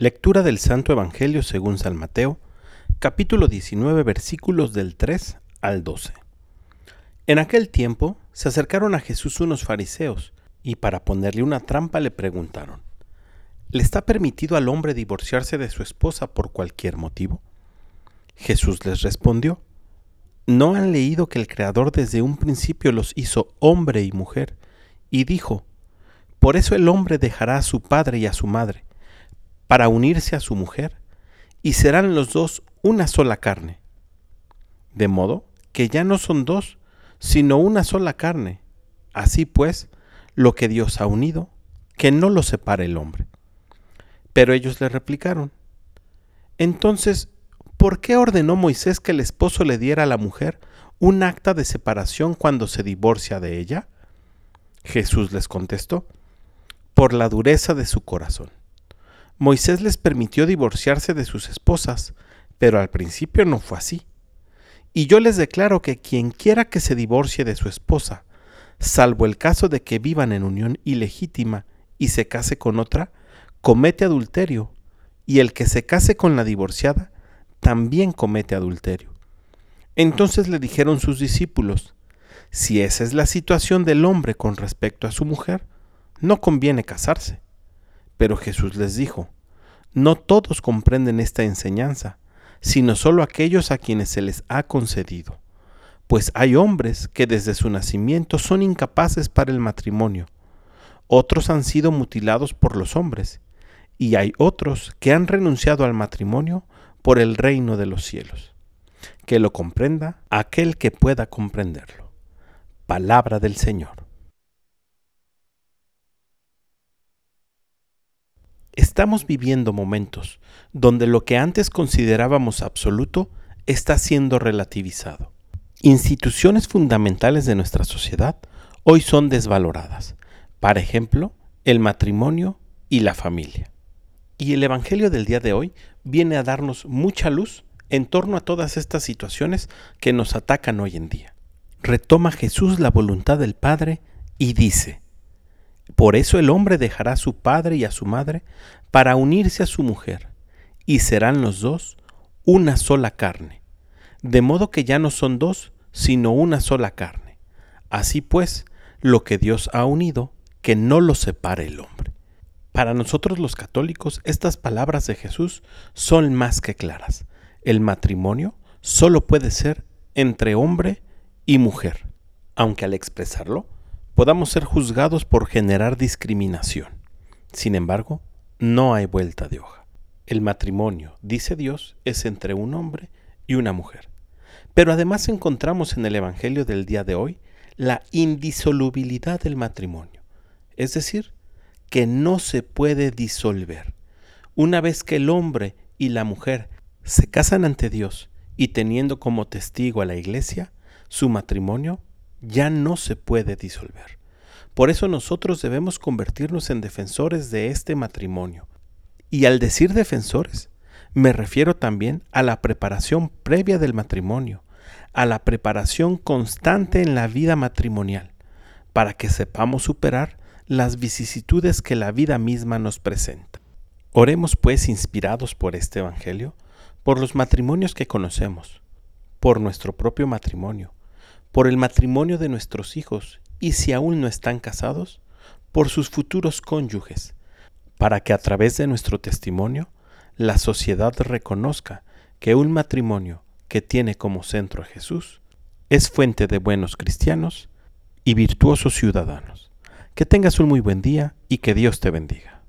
Lectura del Santo Evangelio según San Mateo, capítulo 19, versículos del 3 al 12. En aquel tiempo se acercaron a Jesús unos fariseos y para ponerle una trampa le preguntaron, ¿le está permitido al hombre divorciarse de su esposa por cualquier motivo? Jesús les respondió, ¿no han leído que el Creador desde un principio los hizo hombre y mujer? Y dijo, por eso el hombre dejará a su padre y a su madre, para unirse a su mujer, y serán los dos una sola carne. De modo que ya no son dos, sino una sola carne. Así pues, lo que Dios ha unido, que no lo separe el hombre. Pero ellos le replicaron, entonces, ¿por qué ordenó Moisés que el esposo le diera a la mujer un acta de separación cuando se divorcia de ella? Jesús les contestó, por la dureza de su corazón. Moisés les permitió divorciarse de sus esposas, pero al principio no fue así. Y yo les declaro que quien quiera que se divorcie de su esposa, salvo el caso de que vivan en unión ilegítima y se case con otra, comete adulterio, y el que se case con la divorciada, también comete adulterio. Entonces le dijeron sus discípulos, si esa es la situación del hombre con respecto a su mujer, no conviene casarse. Pero Jesús les dijo, no todos comprenden esta enseñanza, sino solo aquellos a quienes se les ha concedido. Pues hay hombres que desde su nacimiento son incapaces para el matrimonio, otros han sido mutilados por los hombres, y hay otros que han renunciado al matrimonio por el reino de los cielos. Que lo comprenda aquel que pueda comprenderlo. Palabra del Señor. Estamos viviendo momentos donde lo que antes considerábamos absoluto está siendo relativizado. Instituciones fundamentales de nuestra sociedad hoy son desvaloradas. Por ejemplo, el matrimonio y la familia. Y el Evangelio del día de hoy viene a darnos mucha luz en torno a todas estas situaciones que nos atacan hoy en día. Retoma Jesús la voluntad del Padre y dice, por eso el hombre dejará a su padre y a su madre para unirse a su mujer, y serán los dos una sola carne. De modo que ya no son dos, sino una sola carne. Así pues, lo que Dios ha unido, que no lo separe el hombre. Para nosotros los católicos, estas palabras de Jesús son más que claras. El matrimonio solo puede ser entre hombre y mujer, aunque al expresarlo, podamos ser juzgados por generar discriminación. Sin embargo, no hay vuelta de hoja. El matrimonio, dice Dios, es entre un hombre y una mujer. Pero además encontramos en el Evangelio del día de hoy la indisolubilidad del matrimonio, es decir, que no se puede disolver. Una vez que el hombre y la mujer se casan ante Dios y teniendo como testigo a la iglesia, su matrimonio ya no se puede disolver. Por eso nosotros debemos convertirnos en defensores de este matrimonio. Y al decir defensores, me refiero también a la preparación previa del matrimonio, a la preparación constante en la vida matrimonial, para que sepamos superar las vicisitudes que la vida misma nos presenta. Oremos pues inspirados por este Evangelio, por los matrimonios que conocemos, por nuestro propio matrimonio, por el matrimonio de nuestros hijos y si aún no están casados, por sus futuros cónyuges, para que a través de nuestro testimonio la sociedad reconozca que un matrimonio que tiene como centro a Jesús es fuente de buenos cristianos y virtuosos ciudadanos. Que tengas un muy buen día y que Dios te bendiga.